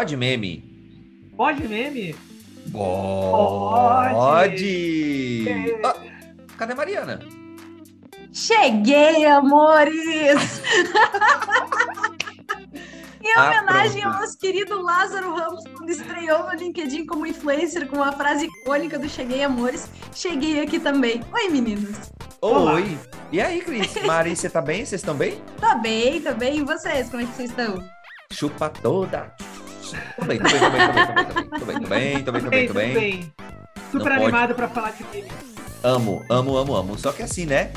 Pode meme? Pode meme? Pode! Pode. Ah, cadê a Mariana? Cheguei, amores! Em Ah, homenagem pronto. ao nosso querido Lázaro Ramos, quando estreou no LinkedIn como influencer com a frase icônica do Cheguei, amores, cheguei aqui também. Oi, meninos! Olá. Oi! E aí, Cris? Mari, você tá bem? Vocês estão bem? Tá bem, tá bem. E vocês, como é que vocês estão? Chupa toda! Também, também, também, também, também, também, também, também. Super animado pra falar de filme. Amo, amo, amo, amo. Só que assim, né?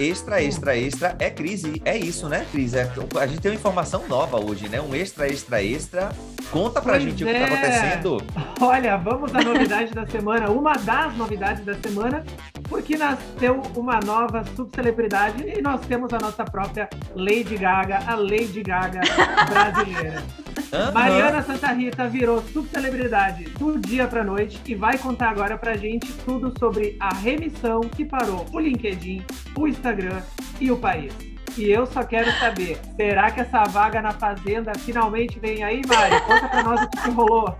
Extra, extra, extra é crise. É isso, né, Cris? É, a gente tem uma informação nova hoje, né? Um extra, extra, extra Conta pra Pois gente o que tá é. acontecendo. Olha, vamos à novidade da semana, uma das novidades da semana, porque nasceu uma nova subcelebridade e nós temos a nossa própria Lady Gaga, a Lady Gaga brasileira. Aham. Mariana Santa Rita virou subcelebridade do dia pra noite e vai contar agora pra gente tudo sobre a remissão que parou o LinkedIn, o Instagram e o país. E eu só quero saber, será que essa vaga na Fazenda finalmente vem aí, Mari? Conta pra nós o que rolou.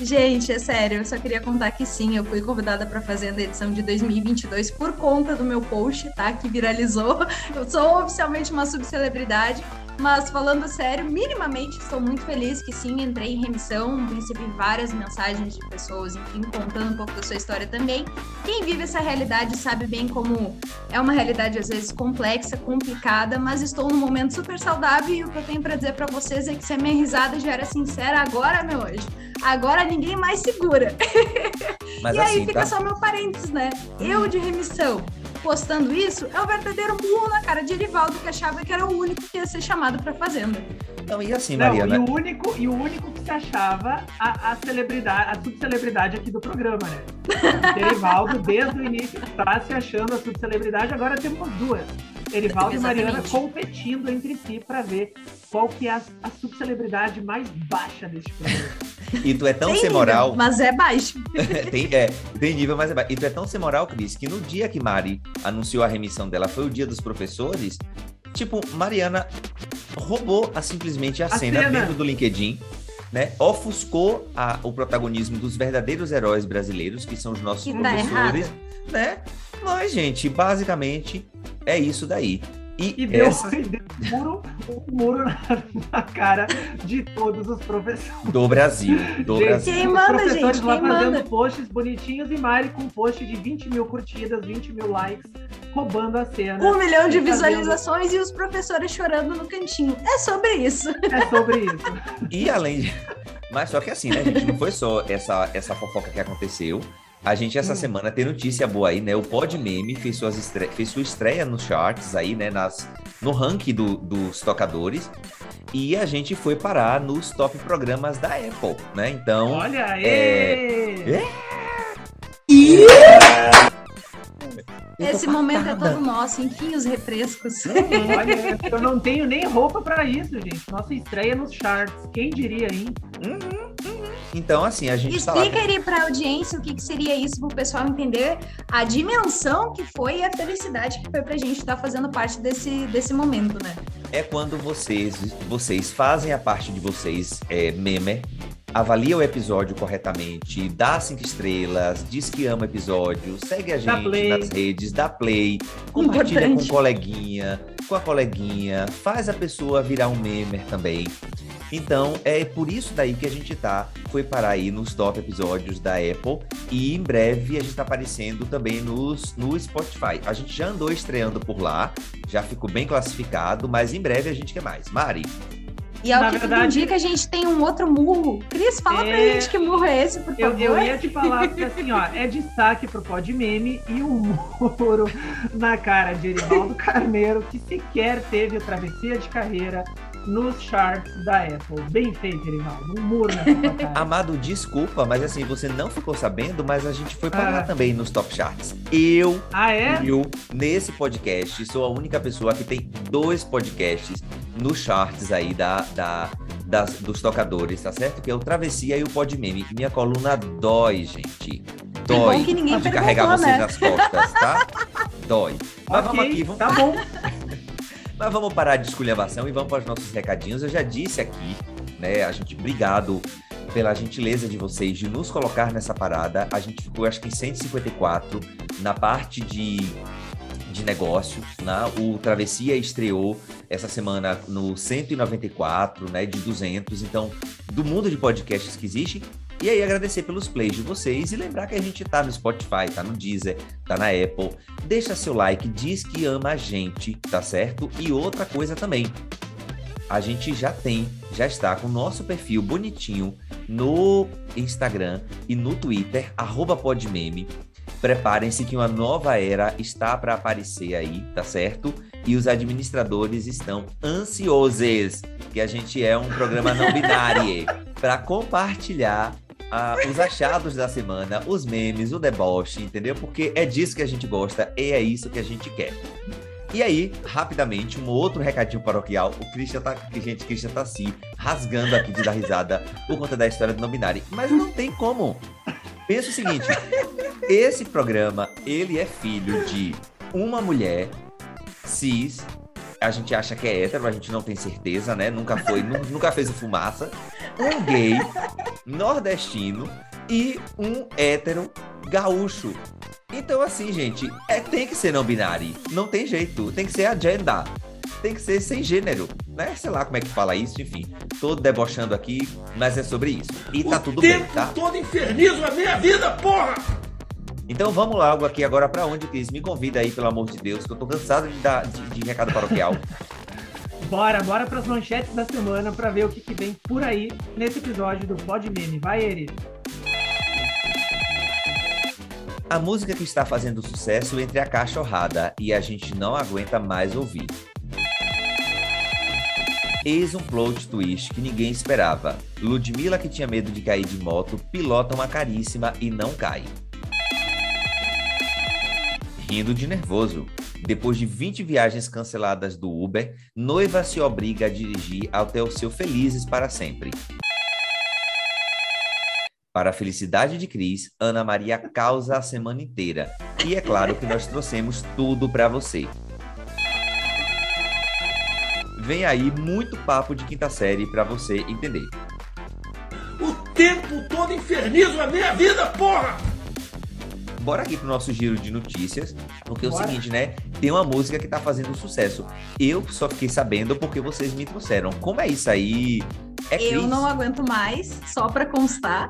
Gente, é sério, eu só queria contar que sim, eu fui convidada para fazer a edição de 2022 por conta do meu post, tá? Que viralizou. Eu sou oficialmente uma subcelebridade. Mas falando sério, minimamente estou muito feliz que sim, entrei em remissão, recebi várias mensagens de pessoas, enfim, contando um pouco da sua história também. Quem vive essa realidade sabe bem como é uma realidade às vezes complexa, complicada, mas estou num momento super saudável e o que eu tenho para dizer para vocês é que se a minha risada já era sincera, agora, meu anjo, agora ninguém mais segura. Mas e aí assim, fica tá? só meu parênteses, né? Eu de remissão postando isso é o verdadeiro burro na cara de Erivaldo que achava que era o único que ia ser chamado pra fazenda. Não, e assim, Não, Mariana. e o único, e o único que se achava a, a celebridade, a subcelebridade aqui do programa, né? O Erivaldo, desde o início, está se achando a subcelebridade, agora temos duas. Erivaldo e Mariana competindo entre si para ver qual que é a, a subcelebridade mais baixa deste programa. E tu é tão Tem sem nível, moral. mas é baixo. tem, é, tem nível mais abaixo. E tu é tão sem moral, Cris, que no dia que Mari anunciou a remissão dela, foi o dia dos professores. Tipo, Mariana roubou a, simplesmente a, A cena, cena. dentro do LinkedIn, né? Ofuscou a- o protagonismo dos verdadeiros heróis brasileiros, que são os nossos Que tá professores, né? Mas, gente, basicamente é isso daí. E, E deu, essa e deu um muro, um muro na, na cara de todos os professores. do Brasil, do Gente, Brasil. Quem os manda, professores gente? lá Quem fazendo manda? posts bonitinhos e Mari com um post de 20 mil curtidas, 20 mil likes, roubando a cena. Um milhão de fazendo- visualizações e os professores chorando no cantinho. É sobre isso. É sobre isso. E além de... Mas só que assim, né, gente? Não foi só essa, essa fofoca que aconteceu. A gente, essa Hum. semana, tem notícia boa aí, né? O Pod Meme fez, suas estre... fez sua estreia nos charts aí, né? Nas... No ranking do- dos tocadores. E a gente foi parar nos top programas da Apple, né? Então, Olha aí! É. Esse momento é todo nosso. Enfim, os refrescos. Olha, eu não tenho nem roupa pra isso, gente. Nossa estreia nos charts. Quem diria, hein? Então assim, a gente tá. Explica aí pra audiência o que, que seria isso pro pessoal entender a dimensão que foi e a felicidade que foi pra gente estar fazendo parte desse, desse momento, né? é quando vocês, vocês fazem a parte de vocês, é, meme, avalia o episódio corretamente, dá cinco estrelas, diz que ama o episódio, segue a gente nas redes, dá play, compartilha Importante. com o coleguinha, com a coleguinha, faz a pessoa virar um memer também. Então, é por isso daí que a gente tá, foi parar aí nos top episódios da Apple e em breve a gente tá aparecendo também nos, no Spotify. A gente já andou estreando por lá, já ficou bem classificado, mas em breve a gente quer mais. Mari, E ao Na que tudo verdade- indica, a gente tem um outro murro. Cris, fala pra É. gente que murro é esse, por Eu, favor. eu ia te falar porque assim, ó, é destaque pro Pod Meme e um muro na cara de Erivaldo Carneiro, que sequer teve a travessia de carreira nos charts da Apple. Bem feito, Erivaldo. Um muro na sua cara. Amado, desculpa, mas assim, você não ficou sabendo, mas a gente foi parar Ah. também nos top charts. Eu, Ah, é? eu, nesse podcast, sou a única pessoa que tem dois podcasts nos charts aí da, da, das- dos tocadores, tá certo? Que é o Travessia e o Podmeme. Minha coluna dói, gente. Dói. que ninguém de carregar vocês né? nas costas, tá? Dói. Mas vamos Ok, aqui, vamos Tá bom. Mas vamos parar de esculhambação e vamos para os nossos recadinhos. Eu já disse aqui, né? A gente, obrigado pela gentileza de vocês de nos colocar nessa parada. A gente ficou, acho que em 154 na parte de, de negócios, né? O Travessia estreou essa semana no 194, né? De 200. Então, do mundo de podcasts que existe. E aí, agradecer pelos plays de vocês e lembrar que a gente tá no Spotify, tá no Deezer, tá na Apple. Deixa seu like, diz que ama a gente, tá certo? E outra coisa também, a gente já tem, já está com o nosso perfil bonitinho no Instagram e no Twitter, arroba podmeme. Preparem-se que uma nova era está para aparecer aí, tá certo? E os administradores estão ansiosos, que a gente é um programa não binário, para compartilhar ah, os achados da semana, os memes, o deboche, entendeu? Porque é disso que a gente gosta e é isso que a gente quer. E aí, rapidamente, um outro recadinho paroquial. O Christian tá. Gente, o Christian tá se rasgando aqui de dar risada por conta da história do não binário. Mas não tem como. Pensa o seguinte: esse programa, ele é filho de uma mulher cis. A gente acha que é hétero, a gente não tem certeza, né? Nunca foi, nu- nunca fez o fumaça. Um gay nordestino e um hétero gaúcho. Então, assim, gente, é, tem que ser não binário. Não tem jeito. Tem que ser agenda. Tem que ser sem gênero, né? Sei lá como é que fala isso, enfim. Tô debochando aqui, mas é sobre isso. E tá o tudo bem, tá? todo infernizo a minha vida, porra! Então vamos logo aqui agora pra onde, Cris? Me convida aí, pelo amor de Deus, que eu tô cansado de dar de, de recado paroquial. Bora, bora pras manchetes da semana pra ver o que, que vem por aí nesse episódio do Pod Meme. Vai, Eri. A música que está fazendo sucesso entre a cachorrada e a gente não aguenta mais ouvir. Eis um plot twist que ninguém esperava. Ludmilla, que tinha medo de cair de moto, pilota uma caríssima e não cai. Rindo de nervoso. Depois de 20 viagens canceladas do Uber, noiva se obriga a dirigir até o seu Felizes para sempre. Para a felicidade de Cris, Ana Maria causa a semana inteira. E é claro que nós trouxemos tudo para você. Vem aí muito papo de quinta série para você entender. O tempo todo infernizo a minha vida, porra! Bora aqui pro nosso giro de notícias, porque é o seguinte, né? Tem uma música que tá fazendo sucesso. Eu só fiquei sabendo porque vocês me trouxeram. Como é isso aí? É Eu Cris? não aguento mais, só pra constar.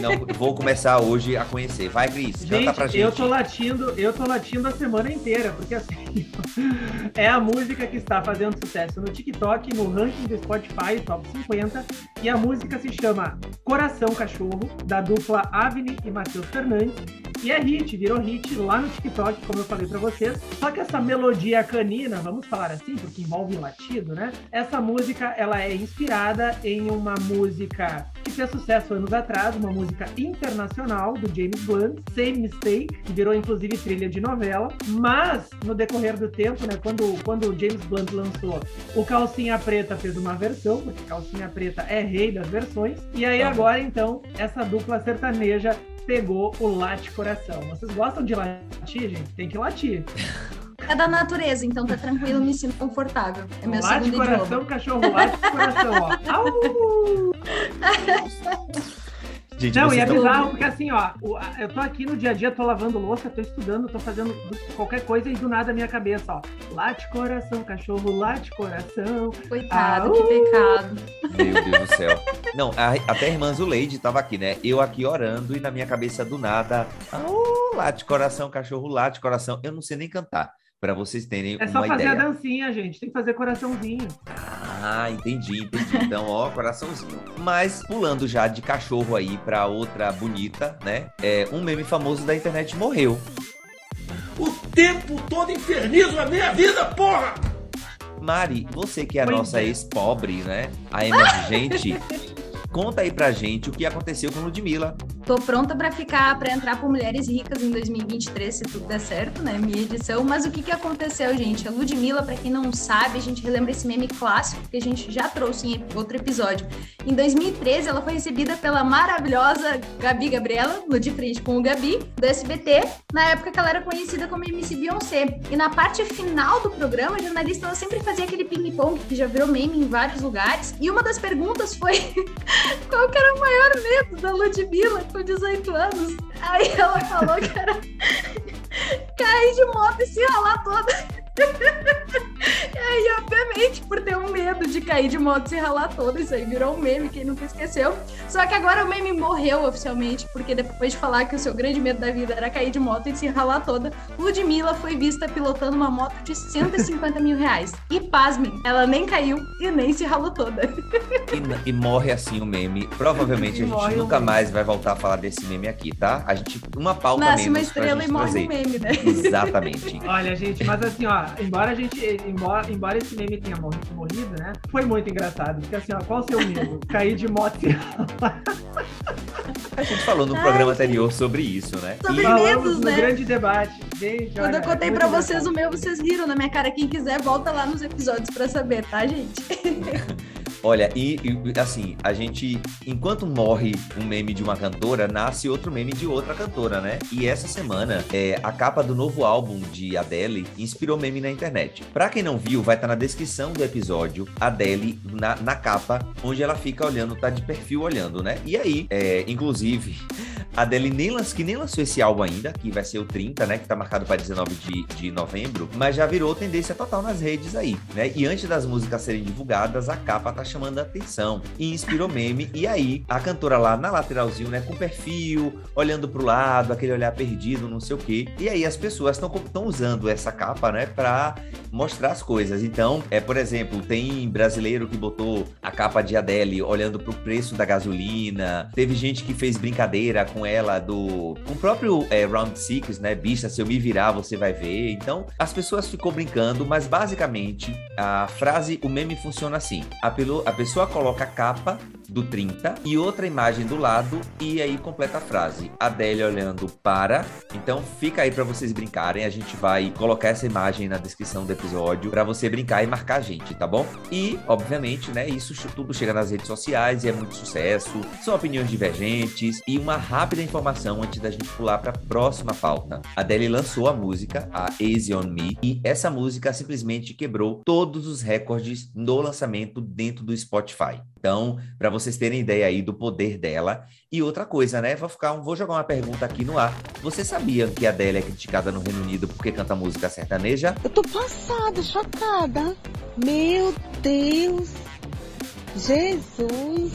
Não, vou começar hoje a conhecer. Vai, Cris, canta Gente, pra gente. eu tô latindo, eu tô latindo a semana inteira, porque assim, é a música que está fazendo sucesso no TikTok, no ranking do Spotify, top 50, e a música se chama Coração Cachorro, da dupla Avni e Matheus Fernandes, e é hit, virou hit lá no TikTok, como eu falei pra vocês. Só que essa melodia canina, vamos falar assim, porque envolve latido, né? Essa música, ela é inspirada em uma música que fez sucesso anos atrás, uma música internacional do James Blunt, Same Mistake, que virou inclusive trilha de novela, mas no decorrer do tempo, né, quando, quando o James Blunt lançou o Calcinha Preta fez uma versão, porque Calcinha Preta é rei das versões, e aí Tá agora então essa dupla sertaneja pegou o Late Coração. Vocês gostam de latir, gente? Tem que latir. É da natureza, então tá tranquilo, me sinto confortável. É meu late segundo coração, idioma. cachorro, late coração, ó. Au! Gente, Não, e é tão- bizarro, porque assim, ó, eu tô aqui no dia a dia, tô lavando louça, tô estudando, tô fazendo qualquer coisa e do nada a minha cabeça, ó. Late coração, cachorro, late coração. Coitado, Au! que pecado. Meu Deus do céu. Não, a- até a irmã Zuleide tava aqui, né? Eu aqui orando e na minha cabeça do nada. Oh, late coração, cachorro, late coração. Eu não sei nem cantar. Pra vocês terem É só uma fazer ideia. a dancinha, gente. Tem que fazer coraçãozinho. Ah, entendi, entendi. Então, ó, coraçãozinho. Mas pulando já de cachorro aí pra outra bonita, né? É, um meme famoso da internet morreu. O tempo todo infernizo a minha vida, porra! Mari, você que é a nossa é. ex-pobre, né? A emergente, conta aí pra gente o que aconteceu com Ludmilla. Tô pronta para ficar, para entrar por Mulheres Ricas em 2023, se tudo der certo, né? Minha edição. Mas o que que aconteceu, gente? A Ludmilla, para quem não sabe, a gente relembra esse meme clássico que a gente já trouxe em outro episódio. Em 2013, ela foi recebida pela maravilhosa Gabi Gabriela, no De Frente com o Gabi, do SBT, na época que ela era conhecida como MC Beyoncé. E na parte final do programa, a jornalista ela sempre fazia aquele ping-pong que já virou meme em vários lugares. E uma das perguntas foi qual que era o maior medo da Ludmilla com 18 anos. Aí ela falou que era cair de moto e se ralar toda. e aí, obviamente, por ter um medo de cair de moto e se ralar toda, isso aí virou um meme, quem nunca esqueceu. Só que agora o meme morreu oficialmente, porque depois de falar que o seu grande medo da vida era cair de moto e se ralar toda, Ludmilla foi vista pilotando uma moto de 150 mil reais. E pasmem, ela nem caiu e nem se ralou toda. e, e, morre assim o meme. Provavelmente a gente nunca mais vai voltar a falar desse meme aqui, tá? A gente, uma pauta Nasce menos uma estrela e morre trazer. um meme, né? Exatamente. Olha, gente, mas assim, ó, embora a gente, embora, embora esse meme tenha morrido, né? Foi muito engraçado. Porque assim, ó, qual o seu medo? Cair de moto e A gente falou no Ai, programa anterior sobre isso, né? Sobre e... medos, né? grande debate. Gente, Quando olha, eu contei pra vocês o meu, vocês riram na minha cara. Quem quiser, volta lá nos episódios pra saber, tá, gente? Olha, e, e, assim, a gente, enquanto morre um meme de uma cantora, nasce outro meme de outra cantora, né? E essa semana, é, a capa do novo álbum de Adele inspirou meme na internet. Pra quem não viu, vai estar tá na descrição do episódio, Adele na, na capa, onde ela fica olhando, tá de perfil olhando, né? E aí, é, inclusive, a Adele nem, lanç, que nem lançou esse álbum ainda, que vai ser o 30, né? Que tá marcado para 19 de, de novembro, mas já virou tendência total nas redes aí, né? E antes das músicas serem divulgadas, a capa tá chamando a atenção e inspirou meme. E aí, a cantora lá na lateralzinho, né, com perfil, olhando pro lado, aquele olhar perdido, não sei o quê. E aí as pessoas estão usando essa capa, né, pra mostrar as coisas. Então, é, por exemplo, tem brasileiro que botou a capa de Adele olhando pro preço da gasolina. Teve gente que fez brincadeira com ela do com o próprio é, Round Six, né, bicha, se eu me virar, você vai ver. Então, as pessoas ficou brincando, mas basicamente a frase, o meme funciona assim. A, pelo, a pessoa coloca a capa do 30 e outra imagem do lado e aí completa a frase. Adélia olhando para. Então fica aí para vocês brincarem. A gente vai colocar essa imagem na descrição do episódio para você brincar e marcar a gente, tá bom? E, obviamente, né, isso tudo chega nas redes sociais e é muito sucesso. São opiniões divergentes e uma rápida informação antes da gente pular para a próxima pauta. A Adele lançou a música, a Easy on Me, e essa música simplesmente quebrou todos os recordes no lançamento dentro do Spotify. Então, para vocês terem ideia aí do poder dela. E outra coisa, né? Vou, ficar, vou jogar uma pergunta aqui no ar. Você sabia que a Adele é criticada no Reino Unido porque canta música sertaneja? Eu tô passada, chocada. Meu Deus. Jesus.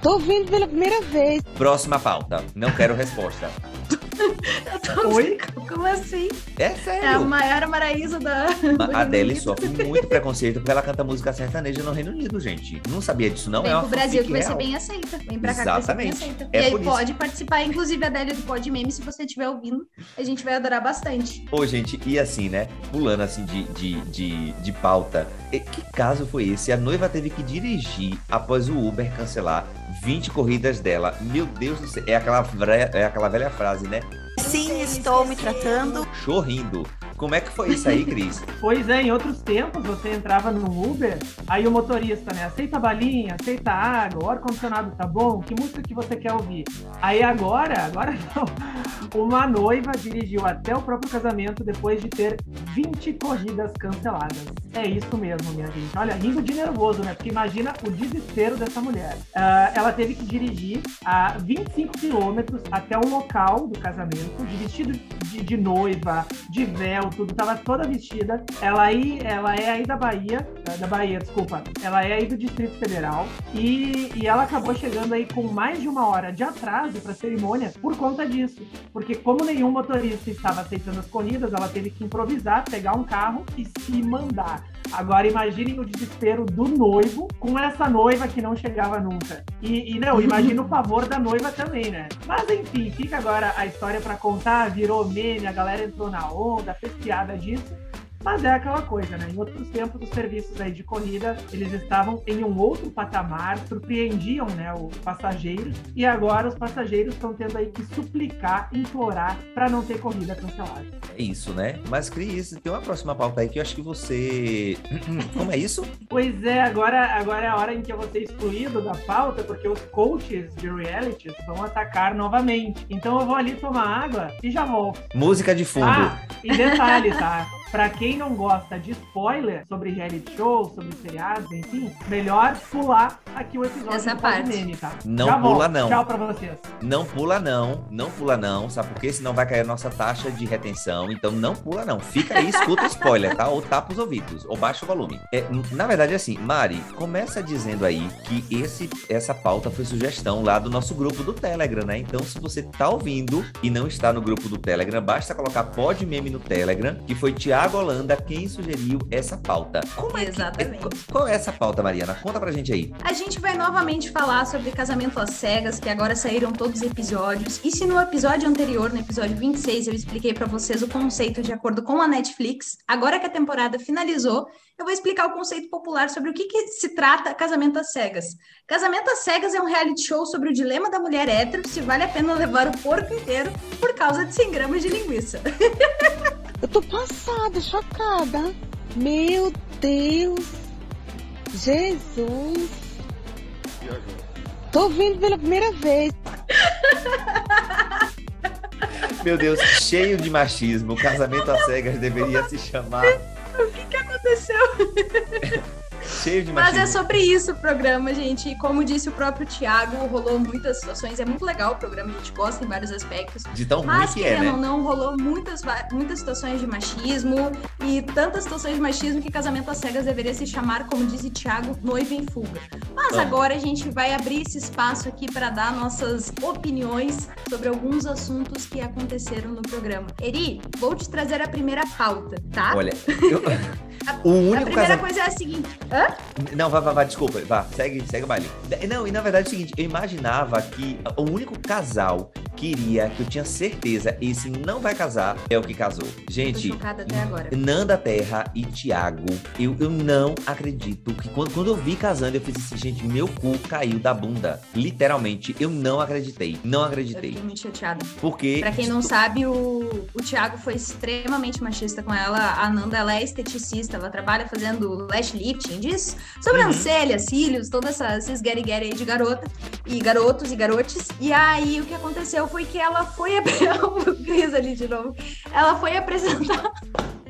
Tô ouvindo pela primeira vez. Próxima pauta. Não quero resposta. Eu tô Oi? Como assim? É sério. É a Maiara Maraísa da. A Adele sofre muito preconceito porque ela canta música sertaneja no Reino Unido, gente. Não sabia disso, não? Vem é pro Brasil que vai ser bem aceita. Vem pra cá Exatamente. que vai ser bem aceita. É e aí pode participar, inclusive a Adele do Pod Meme, se você estiver ouvindo, a gente vai adorar bastante. Ô, gente, e assim, né? Pulando assim de, de, de, de pauta. Que caso foi esse? A noiva teve que dirigir após o Uber cancelar 20 corridas dela. Meu Deus do céu. É aquela, é aquela velha frase, né? Sim, estou me tratando. Chorrindo. Como é que foi isso aí, Cris? pois é, em outros tempos você entrava no Uber, aí o motorista, né, aceita balinha, aceita água, o ar-condicionado tá bom, que música que você quer ouvir? Aí agora, agora não, uma noiva dirigiu até o próprio casamento depois de ter 20 corridas canceladas. É isso mesmo, minha gente. Olha, rindo de nervoso, né? Porque imagina o desespero dessa mulher. Uh, ela teve que dirigir a 25 quilômetros até o local do casamento, de vestido de, de noiva, de véu, tudo, tava toda vestida. Ela aí, ela é aí da Bahia, da Bahia, desculpa. Ela é aí do Distrito Federal e, e ela acabou chegando aí com mais de uma hora de atraso para a cerimônia por conta disso, porque como nenhum motorista estava aceitando as corridas, ela teve que improvisar, pegar um carro e se mandar. Agora imaginem o desespero do noivo com essa noiva que não chegava nunca. E, e não, imagina o pavor da noiva também, né? Mas enfim, fica agora a história para contar, virou meme, a galera entrou na onda, fez piada disso. Mas é aquela coisa, né? Em outros tempos, os serviços aí de corrida, eles estavam em um outro patamar, surpreendiam, né, os passageiros, e agora os passageiros estão tendo aí que suplicar, implorar para não ter corrida cancelada. É isso, né? Mas, Cris, tem uma próxima pauta aí que eu acho que você... Como é isso? Pois é, agora, agora é a hora em que eu vou ser excluído da pauta, porque os coaches de realities vão atacar novamente. Então eu vou ali tomar água e já volto. Música de fundo. Ah, e detalhe, tá? Pra quem não gosta de spoiler sobre reality show, sobre seriados, enfim, melhor pular aqui o episódio Essa do parte. Meme, tá? Não Já pula, volto. não. Tchau pra vocês. Não pula não, não pula não, sabe por quê? Senão vai cair a nossa taxa de retenção, então não pula não. Fica aí, escuta o spoiler, tá? Ou tapa os ouvidos, ou baixa o volume. É, na verdade, assim, Mari, começa dizendo aí que esse, essa pauta foi sugestão lá do nosso grupo do Telegram, né? Então, se você tá ouvindo e não está no grupo do Telegram, basta colocar pod meme no Telegram, que foi Tiago Holanda quem sugeriu essa pauta. Como é que- Exatamente. qual é essa pauta, Mariana? Conta pra gente aí. A gente vai novamente falar sobre casamento às cegas, que agora saíram todos os episódios. E se no episódio anterior, no episódio 26, eu expliquei pra vocês o conceito de acordo com a Netflix, agora que a temporada finalizou, eu vou explicar o conceito popular sobre o que, que se trata casamento às cegas. Casamento às cegas é um reality show sobre o dilema da mulher hétero se vale a pena levar o porco inteiro por causa de 100 gramas de linguiça. Eu tô passada, chocada. Meu Deus. Jesus. Tô vindo pela primeira vez. Meu Deus, cheio de machismo. Casamento às cegas deveria se chamar. O que, que aconteceu? Cheio de Mas machismo. é sobre isso o programa, gente. E como disse o próprio Thiago, rolou muitas situações. É muito legal o programa, a gente gosta em vários aspectos. De tão ruim Mas, que é, querendo ou né? não, rolou muitas, muitas situações de machismo e tantas situações de machismo que Casamento às Cegas deveria se chamar, como disse Thiago, Noiva em Fuga. Mas Vamos. agora a gente vai abrir esse espaço aqui para dar nossas opiniões sobre alguns assuntos que aconteceram no programa. Eri, vou te trazer a primeira pauta, tá? Olha, eu- o a único primeira casamento. coisa é a seguinte. Hã? Não, vai, vai, vai, desculpa. Vá, segue, segue o baile. Não, e na verdade é o seguinte, eu imaginava que o único casal que iria, que eu tinha certeza, esse não vai casar, é o que casou. Tô Gente, chocada até agora. Nanda Terra e Thiago, eu, eu não acredito que quando, quando eu vi casando, eu fiz assim, gente, meu cu caiu da bunda. Literalmente, eu não acreditei. Não Eu acreditei. fiquei muito chateada. Porque. Pra quem não sabe, o, o Thiago foi extremamente machista com ela. A Nanda, ela é esteticista, ela trabalha fazendo lash lifting, diz sobrancelha, cílios, todas essas, esses get get aí de garota, e garotos e garotes. E aí, o que aconteceu foi que ela foi... o Cris ali de novo. Ela foi apresentar...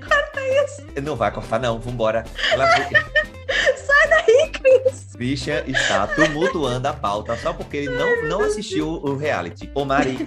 Não vai cortar, não, vambora. Ela. Sai daí, Cris! Bicha está tumultuando a pauta só porque ele não, não assistiu o reality. Ô, Mari,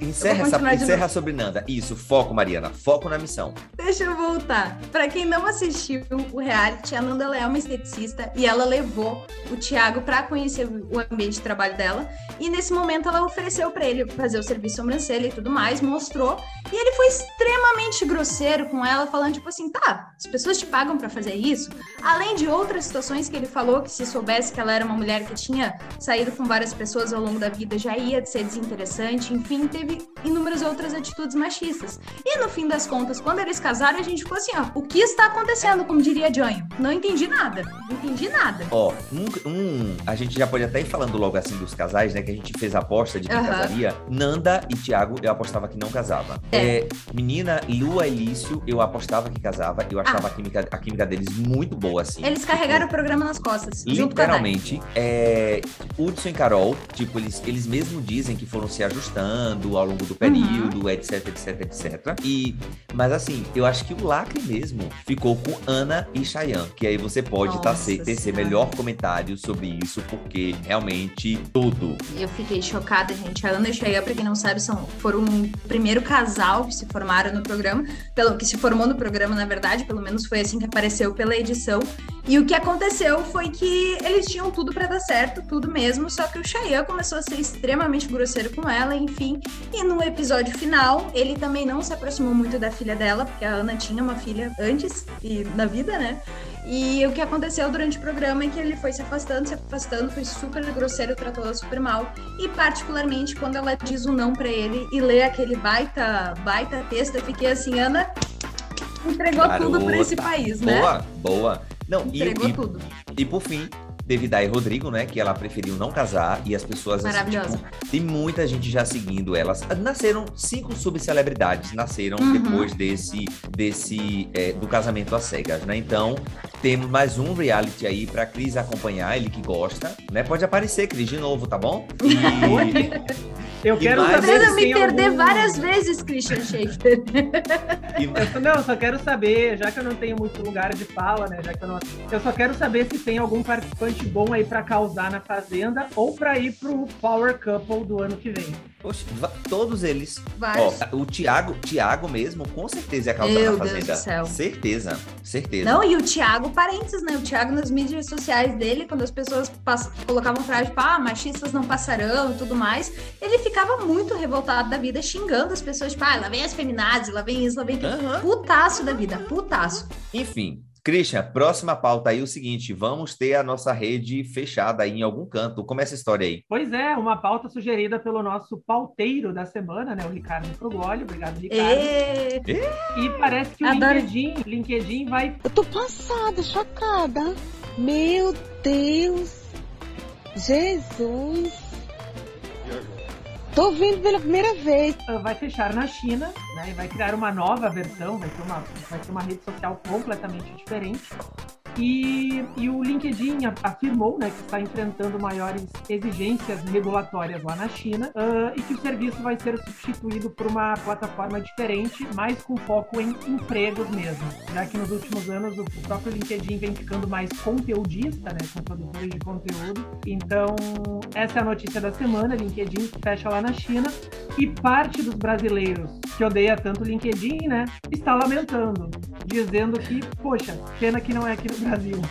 encerra, essa, encerra sobre Nanda. Isso, foco, Mariana. Foco na missão. Deixa eu voltar. Pra quem não assistiu o reality, a Nanda ela é uma esteticista e ela levou o Thiago pra conhecer o ambiente de trabalho dela. E nesse momento ela ofereceu pra ele fazer o serviço sobrancelha e tudo mais, mostrou. E ele foi extremamente grosseiro com ela, falando tipo assim: tá, as pessoas te pagam pra fazer isso. Além de outras situações que ele falou que se soubesse que ela era uma mulher que tinha saído com várias pessoas ao longo da vida já ia ser desinteressante. Enfim, teve inúmeras outras atitudes machistas. E no fim das contas, quando eles casaram, a gente ficou assim, ó, o que está acontecendo, como diria Janho? Não entendi nada, não entendi nada. Ó, um, um- a gente já pode até ir falando logo assim dos casais, né? Que a gente fez a aposta de quem Aham. casaria. Nanda e Thiago, eu apostava que não casava. É, menina, Lua e Lício, eu apostava que casava. Eu achava a, química, a química deles muito boa, assim. Ah. Eles carregaram o programa nas costas. Literalmente, é, Hudson e Carol, tipo, eles, eles mesmos dizem que foram se ajustando ao longo do período, etc, etc, etc. E, mas assim, eu acho que o lacre mesmo ficou com Ana e Chayanne, que aí você pode tá, ser, melhor comentário sobre isso, porque realmente tudo. Eu fiquei chocada, gente. A Ana e a Chayanne, pra quem não sabe, são, foram o primeiro casal que se formaram no programa, pelo que se formou no programa, na verdade, pelo menos foi assim que apareceu pela edição. E o que aconteceu foi que eles tinham tudo pra dar certo, tudo mesmo, só que o Chayanne começou a ser extremamente grosseiro com ela, enfim. E no episódio final, ele também não se aproximou muito da filha dela, porque a Ana tinha uma filha antes e na vida, né? E o que aconteceu durante o programa é que ele foi se afastando, se afastando, foi super grosseiro, tratou ela super mal. E particularmente quando ela diz um não pra ele e lê aquele baita, baita texto, eu fiquei assim, Ana, Entregou tudo para esse Garota. país, né? Boa, boa. Não, e, Entregou e, tudo. e por fim, teve Dai Rodrigo, né? Que ela preferiu não casar e as pessoas. assim, Maravilhosa. tipo, tem muita gente já seguindo elas. Nasceram cinco subcelebridades, nasceram Uhum. depois desse, desse é, do casamento às cegas, né? Então, temos mais um reality aí pra Cris acompanhar, ele que gosta, né? Pode aparecer, Cris, de novo, tá bom? E, Eu quero mais- saber Precisa se me tem perder algum- várias vezes, Christian Schaefer. Eu não, eu só quero saber, já que eu não tenho muito lugar de fala, né? Já que eu não. Eu só quero saber se tem algum participante bom aí pra causar na Fazenda ou pra ir pro Power Couple do ano que vem. Poxa, va- todos eles. Vários. Ó, o Thiago, Thiago mesmo, com certeza ia causar Meu na Deus Fazenda. do céu. Certeza, certeza. Não, e o Thiago parênteses, né? O Thiago nas mídias sociais dele, quando as pessoas pass- colocavam frase tipo, ah, machistas não passarão e tudo mais, ele ficava muito revoltado da vida, xingando as pessoas, tipo, ah, lá vem as feminazes, lá vem isso, lá vem aquilo. Aham. Putaço da vida, putaço. Enfim, Christian, próxima pauta aí é o seguinte: vamos ter a nossa rede fechada aí em algum canto. Começa a história aí. Pois é, uma pauta sugerida pelo nosso pauteiro da semana, né? O Ricardo Frugoli. Obrigado, Ricardo. E... E parece que o Adoro. LinkedIn, LinkedIn vai Eu tô passada, chocada. Meu Deus. Jesus. Tô vendo pela primeira vez. ah, vai fechar na China, né? E vai criar uma nova versão, vai ter uma, vai ter uma rede social completamente diferente. E, e o LinkedIn afirmou né, que está enfrentando maiores exigências regulatórias lá na China ah, e que o serviço vai ser substituído por uma plataforma diferente, mais com foco em empregos mesmo. Já que nos últimos anos o próprio LinkedIn vem ficando mais conteudista, né, com produtores de conteúdo. Então, essa é a notícia da semana. LinkedIn fecha lá na China e parte dos brasileiros que odeia tanto o LinkedIn, né, está lamentando, dizendo que, poxa, pena que não é aqui no Brasil.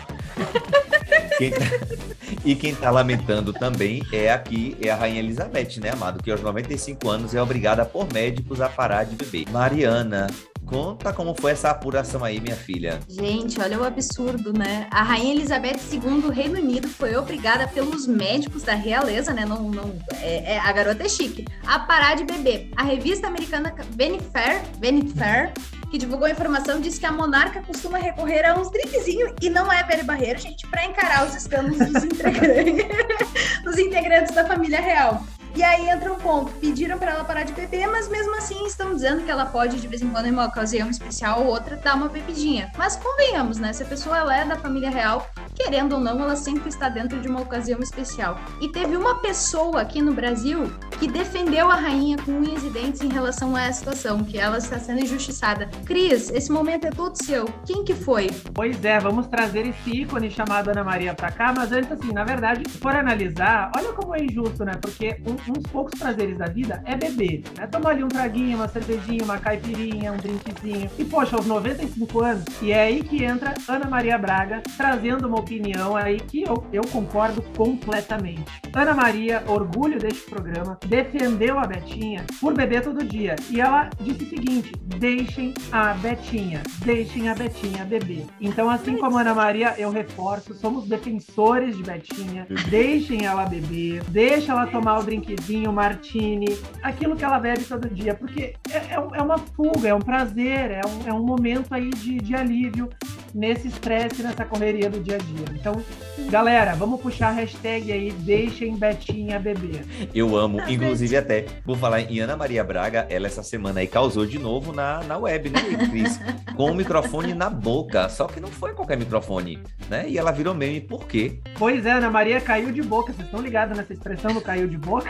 Quem tá- E quem tá lamentando também é aqui, é a Rainha Elizabeth, né, amado? Que aos 95 anos é obrigada por médicos a parar de beber. Mariana, conta como foi essa apuração aí, minha filha. Gente, olha o absurdo, né? A Rainha Elizabeth II do Reino Unido foi obrigada pelos médicos da realeza, né? Não, não, é, é- a garota é chique, a parar de beber. A revista americana Vanity Fair, Vanity Fair que divulgou a informação, disse que a monarca costuma recorrer a uns drinkzinhos e não é velho barreiro, gente, para encarar os escândalos dos dos integrantes da família real. E aí entra um ponto, pediram para ela parar de beber, mas mesmo assim estão dizendo que ela pode, de vez em quando, em uma ocasião especial ou outra, dar uma bebidinha. Mas convenhamos, né? Se a pessoa ela é da família real, querendo ou não, ela sempre está dentro de uma ocasião especial. E teve uma pessoa aqui no Brasil que defendeu a rainha com unhas e dentes em relação a essa situação, que ela está sendo injustiçada. Cris, esse momento é todo seu. Quem que foi? Pois é, vamos trazer esse ícone chamado Ana Maria pra cá, mas antes, assim, na verdade, for analisar, olha como é injusto, né? Porque um- uns poucos prazeres da vida é beber, né? Tomar ali um traguinho, uma cervejinha, uma caipirinha, um drinkzinho. E, poxa, aos 95 anos, e é aí que entra Ana Maria Braga, trazendo uma opinião aí que eu, eu concordo completamente. Ana Maria, orgulho deste programa, defendeu a Betinha por beber todo dia. E ela disse o seguinte: deixem a Betinha, deixem a Betinha beber. Então, assim como a Ana Maria, eu reforço, somos defensores de Betinha. Deixem ela beber, deixa ela tomar o drinkzinho, o martini, aquilo que ela bebe todo dia, porque é, é é uma fuga, é um prazer, é um, é um momento aí de, de alívio nesse estresse, nessa correria do dia a dia. Então, galera, vamos puxar a hashtag aí, deixem Betinha beber. Eu amo, inclusive até, por falar em Ana Maria Braga, ela essa semana aí causou de novo na, na web, né, Cris? Com o microfone na boca, só que não foi qualquer microfone, né? E ela virou meme, por quê? Pois é, Ana Maria caiu de boca. Vocês estão ligados nessa expressão do caiu de boca?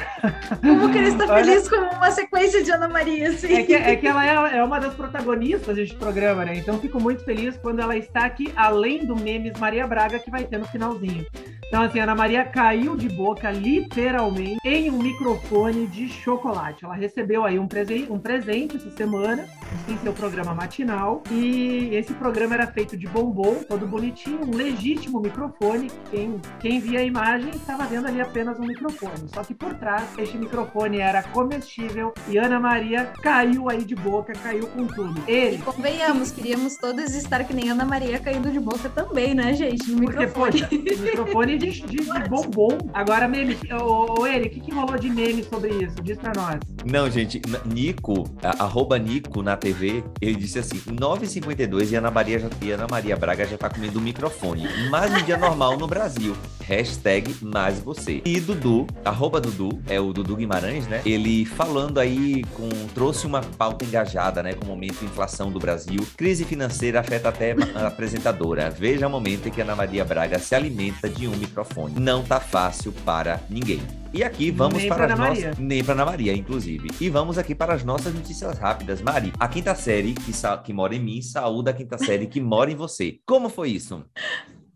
Como que ele está Olha- feliz com uma sequência de Ana Maria, assim? É que, é que ela é, é uma das protagonistas deste programa, né? Então fico muito feliz quando ela está aqui, além do memes Maria Braga que vai ter no finalzinho. Então, assim, a Ana Maria caiu de boca, literalmente, em um microfone de chocolate. Ela recebeu aí um, presen um presente essa semana, em seu programa matinal. E esse programa era feito de bombom, todo bonitinho, um legítimo microfone. Quem, quem via a imagem estava vendo ali apenas um microfone. Só que por trás, este microfone era comestível e Ana Maria caiu aí de boca, caiu com tudo. Ele, Convenhamos, queríamos todas estar que nem Ana Maria caindo de boca também, né, gente? No porque, microfone. poxa, microfone de, de, de bombom. Agora, meme, ô, ô, ele, o que, que rolou de meme sobre isso? Diz pra nós. Não, gente, Nico, a- arroba Nico na TV, ele disse assim: 9h52 e Ana Maria, já, e Ana Maria Braga já tá comendo o microfone. Mais um dia normal no Brasil. Hashtag mais você. E Dudu, arroba Dudu, é o Dudu Guimarães, né? Ele falando aí com. trouxe uma pauta engajada, né? Com o momento de inflação do Brasil. Crise financeira afeta até a apresentadora. Veja o momento em que Ana Maria Braga se alimenta de um microfone. Não tá fácil para ninguém. E aqui vamos Nem para as Ana nossas. Maria. Nem para Ana Maria, inclusive. E vamos aqui para as nossas notícias rápidas. Mari, a quinta série que, sa- que mora em mim saúda a quinta série que mora em você. Como foi isso?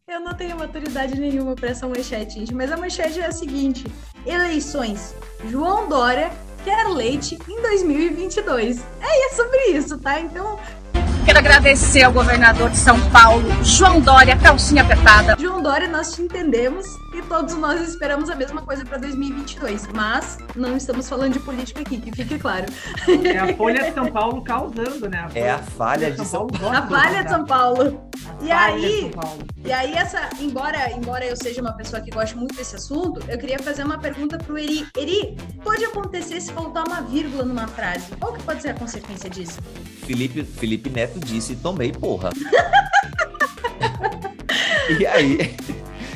Eu não tenho maturidade nenhuma para essa manchete, gente, mas a manchete é a seguinte: eleições. João Dória quer leite em 2022. É sobre isso, tá? Então, Quero agradecer ao governador de São Paulo, João Dória, calcinha apertada. João Dória, nós te entendemos e todos nós esperamos a mesma coisa para 2022, mas não estamos falando de política aqui, que fique claro. É a Folha de São Paulo causando, né? É a falha de São gosta A falha de São Paulo. a E falha de aí- São Paulo. E aí, essa, embora, embora eu seja uma pessoa que gosta muito desse assunto, eu queria fazer uma pergunta pro Eri. Eri, pode acontecer se faltar uma vírgula numa frase? Qual que pode ser a consequência disso? Felipe, Felipe Neto disse: tomei porra. e aí?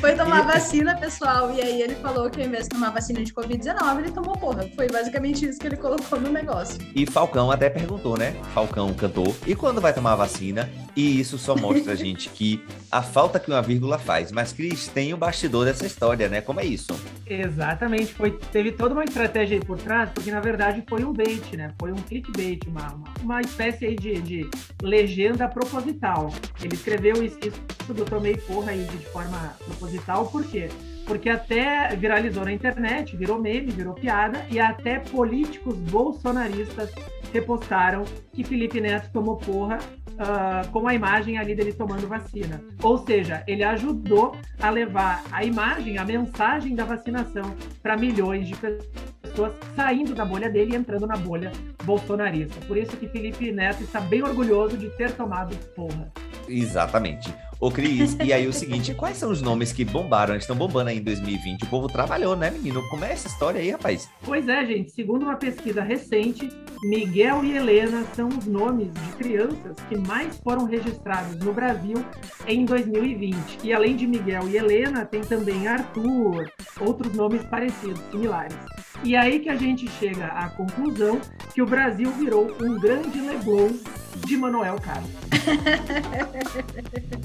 Foi tomar vacina, pessoal, e aí ele falou que ao invés de tomar vacina de Covid-19, ele tomou porra. Foi basicamente isso que ele colocou no negócio. E Falcão até perguntou, né? Falcão cantou. E quando vai tomar a vacina? E isso só mostra, gente, que a falta que uma vírgula faz. Mas, Cris, tem o bastidor dessa história, né? Como é isso? Exatamente, foi, teve toda uma estratégia aí por trás, porque na verdade foi um bait, né? Foi um clickbait, uma, uma, uma espécie aí de, de legenda proposital. Ele escreveu isso, isso do Tomei Porra aí de forma proposital, por quê? Porque até viralizou na internet, virou meme, virou piada, e até políticos bolsonaristas repostaram que Felipe Neto tomou porra ah, com a imagem ali dele tomando vacina. Ou seja, ele ajudou a levar a imagem, a mensagem da vacinação para milhões de pessoas saindo da bolha dele e entrando na bolha bolsonarista. Por isso que Felipe Neto está bem orgulhoso de ter tomado porra. Exatamente. Ô, Cris, e aí o seguinte, quais são os nomes que bombaram, estão bombando aí em 2020? O povo trabalhou, né, menino? Como é essa história aí, rapaz? Pois é, gente, segundo uma pesquisa recente, Miguel e Helena são os nomes de crianças que mais foram registrados no Brasil em 2020. E além de Miguel e Helena, tem também Arthur, outros nomes parecidos, similares. E aí que a gente chega à conclusão que o Brasil virou um grande Leblon de Manuel Carlos.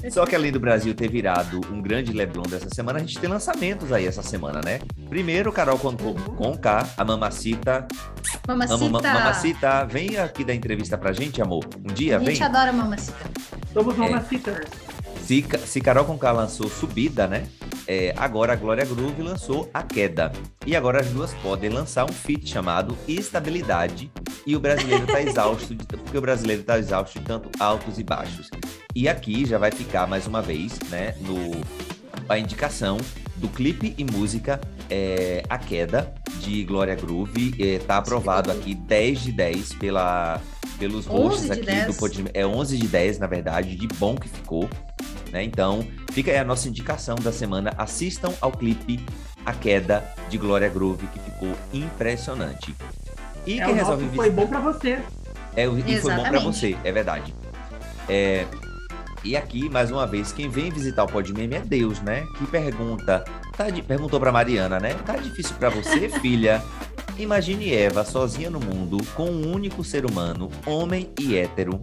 Só que além do Brasil ter virado um grande Leblon dessa semana, a gente tem lançamentos aí essa semana, né? Primeiro, Carol com, com K, a Mamacita. Mamacita. Amo, ma- Mamacita, vem aqui dar entrevista pra gente, amor. Um dia, A vem. gente adora mamacita. Somos É. Se, se Carol com K lançou Subida, né? É, agora a Glória Groove lançou A Queda. E agora as duas podem lançar um feat chamado Estabilidade. E o brasileiro tá exausto, de, porque o brasileiro tá exausto de tanto altos e baixos. E aqui já vai ficar mais uma vez, né? No, a indicação do clipe e música é, A Queda, de Glória Groove. É, tá aprovado aqui 10 de 10 pela, pelos 11 hosts aqui 10. do Podme- É 11 de 10, na verdade, de bom que ficou. Né? Então, fica aí a nossa indicação da semana. Assistam ao clipe A Queda de Glória Groove, que ficou impressionante. E É, quem o resolve nosso foi bom para você. é, o- e foi bom pra Exatamente. você, é verdade. É, e aqui, mais uma vez, quem vem visitar o Podmeme é Deus, né? Que pergunta, tá perguntou pra Mariana, né? Tá difícil pra você, filha? Imagine Eva sozinha no mundo, com um único ser humano, homem e hétero.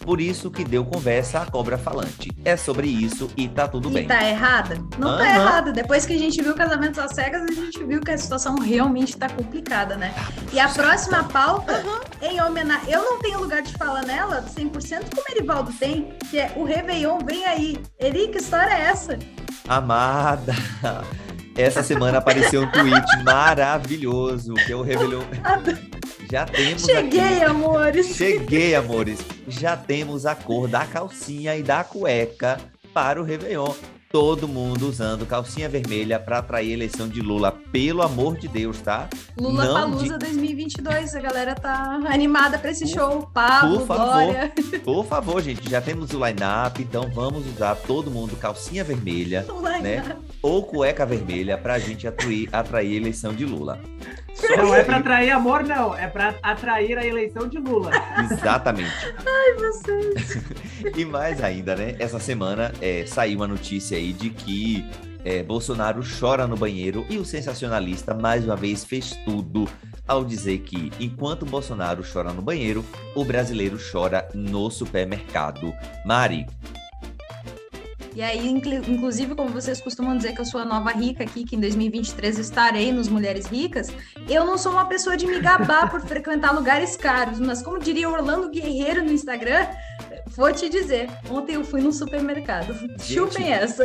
Por isso que deu conversa à cobra falante. É sobre isso e tá tudo E bem. tá errada? Não tá Aham. errada. Depois que a gente viu Casamentos às Cegas, a gente viu que a situação realmente tá complicada, né? E a próxima pauta, em homenagem. Eu não tenho lugar de fala nela, 100% como Erivaldo tem, que é o Réveillon vem aí. Eri, que história é essa? Amada! Essa semana apareceu um tweet maravilhoso que eu revelou. Já temos Cheguei, aqui. amores. Cheguei, amores. Já temos a cor da calcinha e da cueca para o Réveillon. Todo mundo usando calcinha vermelha para atrair a eleição de Lula. Pelo amor de Deus, tá? Lula Não Palusa de- 2022. A galera tá animada pra esse Por- show. Pablo, por favor. Glória. Por favor, gente, já temos o line-up, então vamos usar todo mundo calcinha vermelha né? ou cueca vermelha pra gente atrair, atrair a eleição de Lula. Só Não é pra atrair amor, não. É pra atrair a eleição de Lula. Exatamente. Ai, vocês. e mais ainda, né? Essa semana é, saiu uma notícia aí de que é, Bolsonaro chora no banheiro e o sensacionalista mais uma vez fez tudo ao dizer que enquanto Bolsonaro chora no banheiro, o brasileiro chora no supermercado. Mari, E aí, inclu- inclusive, como vocês costumam dizer que eu sou a nova rica aqui, que em 2023 estarei nos Mulheres Ricas, eu não sou uma pessoa de me gabar por frequentar lugares caros, mas como diria Orlando Guerreiro no Instagram, vou te dizer, ontem eu fui num supermercado. Chupem essa.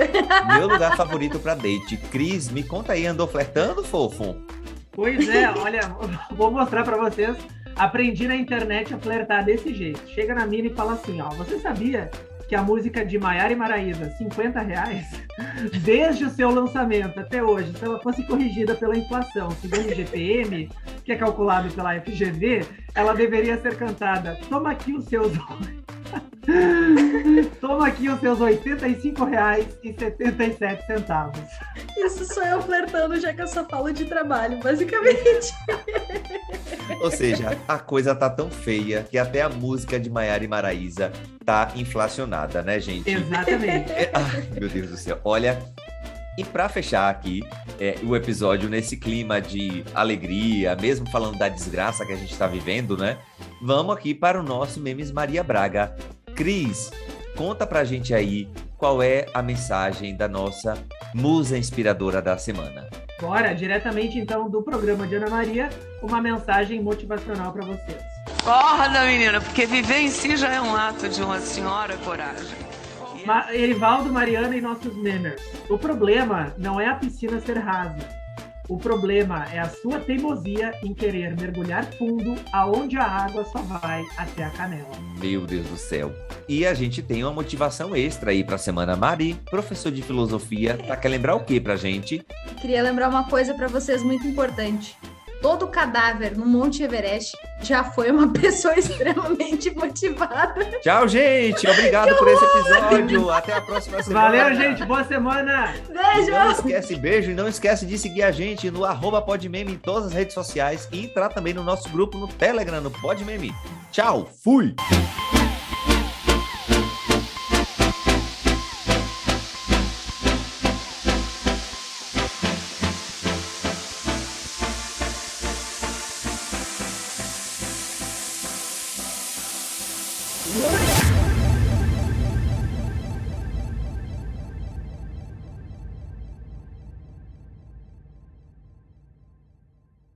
meu lugar favorito pra date. Cris, me conta aí, andou flertando, fofo? Pois é, olha, vou mostrar pra vocês. Aprendi na internet a flertar desse jeito. Chega na mina e fala assim, ó, você sabia que a música de Maiara e Maraíza, 50 reais, desde o seu lançamento até hoje, se ela fosse corrigida pela inflação, segundo o GPM, que é calculado pela FGV, ela deveria ser cantada. Toma aqui os seus. Toma aqui os seus R$ 85,77. Isso sou eu flertando, já que eu só falo de trabalho, basicamente. Ou seja, a coisa tá tão feia que até a música de Maiara e Maraíza tá inflacionada, né, gente? Exatamente. É, ai, meu Deus do céu. Olha, e pra fechar aqui é, o episódio nesse clima de alegria, mesmo falando da desgraça que a gente tá vivendo, né? Vamos aqui para o nosso Memes Maria Braga. Cris, conta pra gente aí qual é a mensagem da nossa musa inspiradora da semana. Bora, diretamente então do programa de Ana Maria, uma mensagem motivacional para vocês. Acorda, menina, porque viver em si já é um ato de uma senhora coragem. Ma Erivaldo, Mariana e nossos memers. O problema não é a piscina ser rasa. O problema é a sua teimosia em querer mergulhar fundo aonde a água só vai até a canela. Meu Deus do céu. E a gente tem uma motivação extra aí pra semana. Mari, professor de filosofia, tá quer lembrar o que pra gente? Queria lembrar uma coisa pra vocês muito importante. Todo cadáver no Monte Everest já foi uma pessoa extremamente motivada. Tchau, gente. Obrigado por esse episódio. Até a próxima semana. Valeu, gente. Boa semana. Beijo! Não esquece, beijo. E não esquece de seguir a gente no arroba Podmeme em todas as redes sociais e entrar também no nosso grupo no Telegram, no Podmeme. Tchau. Fui.